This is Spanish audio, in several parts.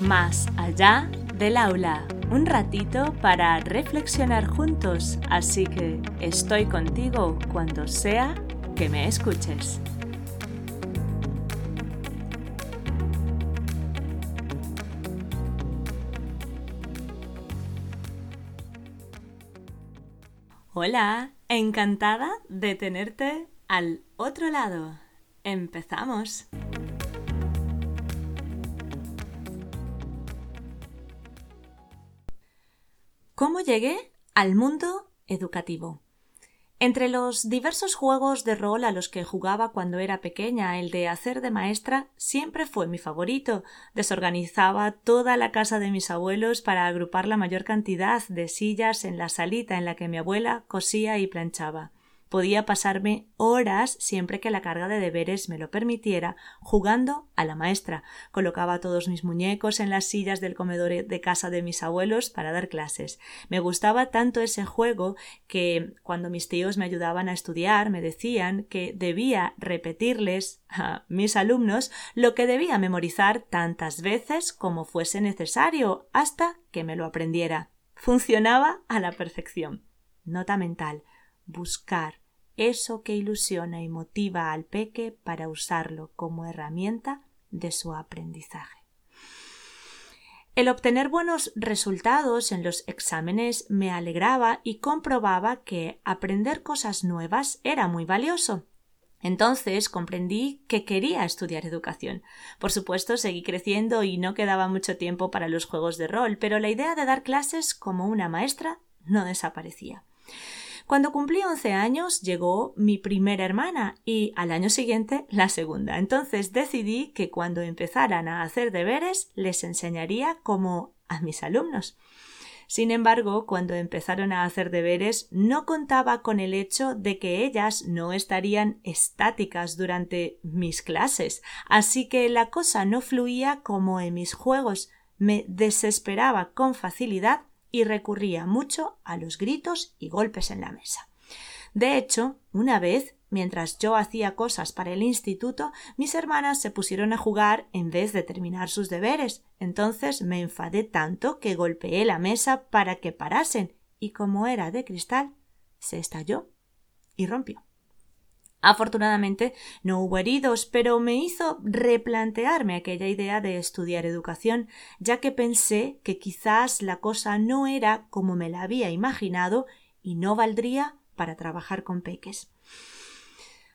Más allá del aula, un ratito para reflexionar juntos, así que estoy contigo cuando sea que me escuches. Hola, encantada de tenerte al otro lado. Empezamos. ¿Cómo llegué al mundo educativo? Entre los diversos juegos de rol a los que jugaba cuando era pequeña, el de hacer de maestra siempre fue mi favorito. Desorganizaba toda la casa de mis abuelos para agrupar la mayor cantidad de sillas en la salita en la que mi abuela cosía y planchaba. Podía pasarme horas siempre que la carga de deberes me lo permitiera, jugando a la maestra. Colocaba todos mis muñecos en las sillas del comedor de casa de mis abuelos para dar clases. Me gustaba tanto ese juego que cuando mis tíos me ayudaban a estudiar me decían que debía repetirles a mis alumnos lo que debía memorizar tantas veces como fuese necesario hasta que me lo aprendiera. Funcionaba a la perfección. Nota mental buscar eso que ilusiona y motiva al peque para usarlo como herramienta de su aprendizaje. El obtener buenos resultados en los exámenes me alegraba y comprobaba que aprender cosas nuevas era muy valioso. Entonces comprendí que quería estudiar educación. Por supuesto, seguí creciendo y no quedaba mucho tiempo para los juegos de rol, pero la idea de dar clases como una maestra no desaparecía. Cuando cumplí once años llegó mi primera hermana y al año siguiente la segunda. Entonces decidí que cuando empezaran a hacer deberes les enseñaría como a mis alumnos. Sin embargo, cuando empezaron a hacer deberes, no contaba con el hecho de que ellas no estarían estáticas durante mis clases, así que la cosa no fluía como en mis juegos. Me desesperaba con facilidad y recurría mucho a los gritos y golpes en la mesa. De hecho, una vez, mientras yo hacía cosas para el instituto, mis hermanas se pusieron a jugar en vez de terminar sus deberes. Entonces me enfadé tanto que golpeé la mesa para que parasen, y como era de cristal, se estalló y rompió. Afortunadamente no hubo heridos, pero me hizo replantearme aquella idea de estudiar educación, ya que pensé que quizás la cosa no era como me la había imaginado y no valdría para trabajar con peques.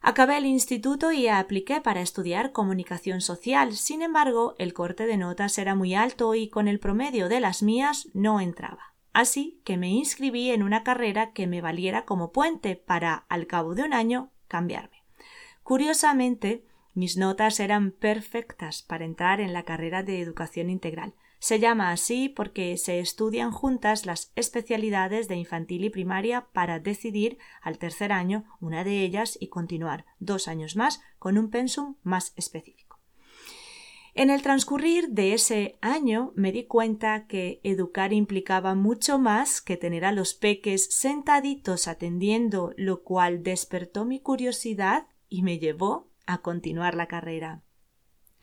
Acabé el instituto y apliqué para estudiar comunicación social. Sin embargo, el corte de notas era muy alto y con el promedio de las mías no entraba. Así que me inscribí en una carrera que me valiera como puente para, al cabo de un año, cambiarme. Curiosamente, mis notas eran perfectas para entrar en la carrera de educación integral. Se llama así porque se estudian juntas las especialidades de infantil y primaria para decidir al tercer año una de ellas y continuar dos años más con un pensum más específico. En el transcurrir de ese año me di cuenta que educar implicaba mucho más que tener a los peques sentaditos atendiendo, lo cual despertó mi curiosidad y me llevó a continuar la carrera.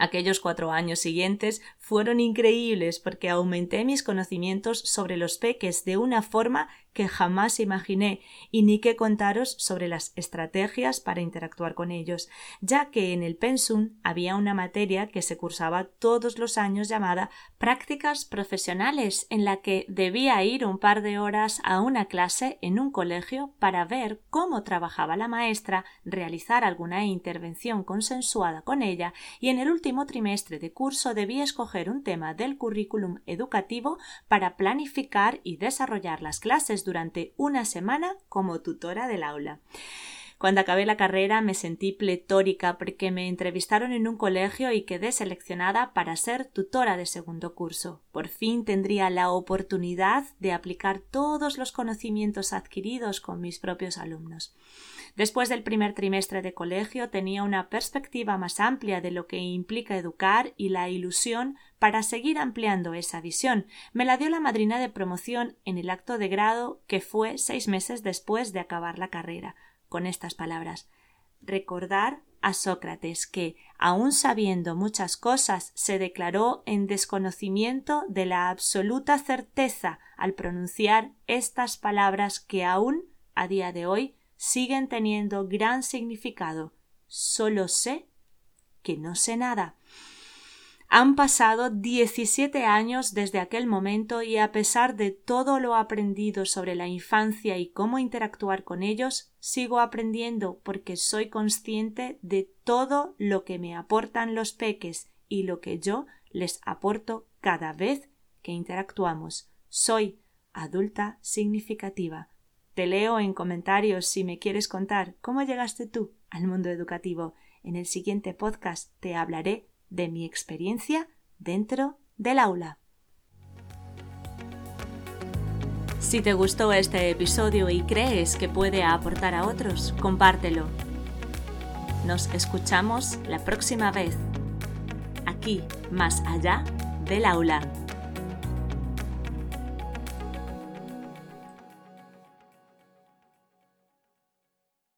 Aquellos cuatro años siguientes fueron increíbles porque aumenté mis conocimientos sobre los peques de una forma que jamás imaginé y ni que contaros sobre las estrategias para interactuar con ellos, ya que en el pensum había una materia que se cursaba todos los años llamada prácticas profesionales, en la que debía ir un par de horas a una clase en un colegio para ver cómo trabajaba la maestra, realizar alguna intervención consensuada con ella y en el trimestre de curso debía escoger un tema del currículum educativo para planificar y desarrollar las clases durante una semana como tutora del aula. Cuando acabé la carrera me sentí pletórica porque me entrevistaron en un colegio y quedé seleccionada para ser tutora de segundo curso. Por fin tendría la oportunidad de aplicar todos los conocimientos adquiridos con mis propios alumnos. Después del primer trimestre de colegio tenía una perspectiva más amplia de lo que implica educar y la ilusión para seguir ampliando esa visión. Me la dio la madrina de promoción en el acto de grado que fue seis meses después de acabar la carrera con estas palabras recordar a Sócrates, que, aun sabiendo muchas cosas, se declaró en desconocimiento de la absoluta certeza al pronunciar estas palabras que aún a día de hoy siguen teniendo gran significado. Solo sé que no sé nada. Han pasado 17 años desde aquel momento y a pesar de todo lo aprendido sobre la infancia y cómo interactuar con ellos, sigo aprendiendo porque soy consciente de todo lo que me aportan los peques y lo que yo les aporto cada vez que interactuamos. Soy adulta significativa. Te leo en comentarios si me quieres contar cómo llegaste tú al mundo educativo. En el siguiente podcast te hablaré de mi experiencia dentro del aula. Si te gustó este episodio y crees que puede aportar a otros, compártelo. Nos escuchamos la próxima vez, aquí, más allá del aula.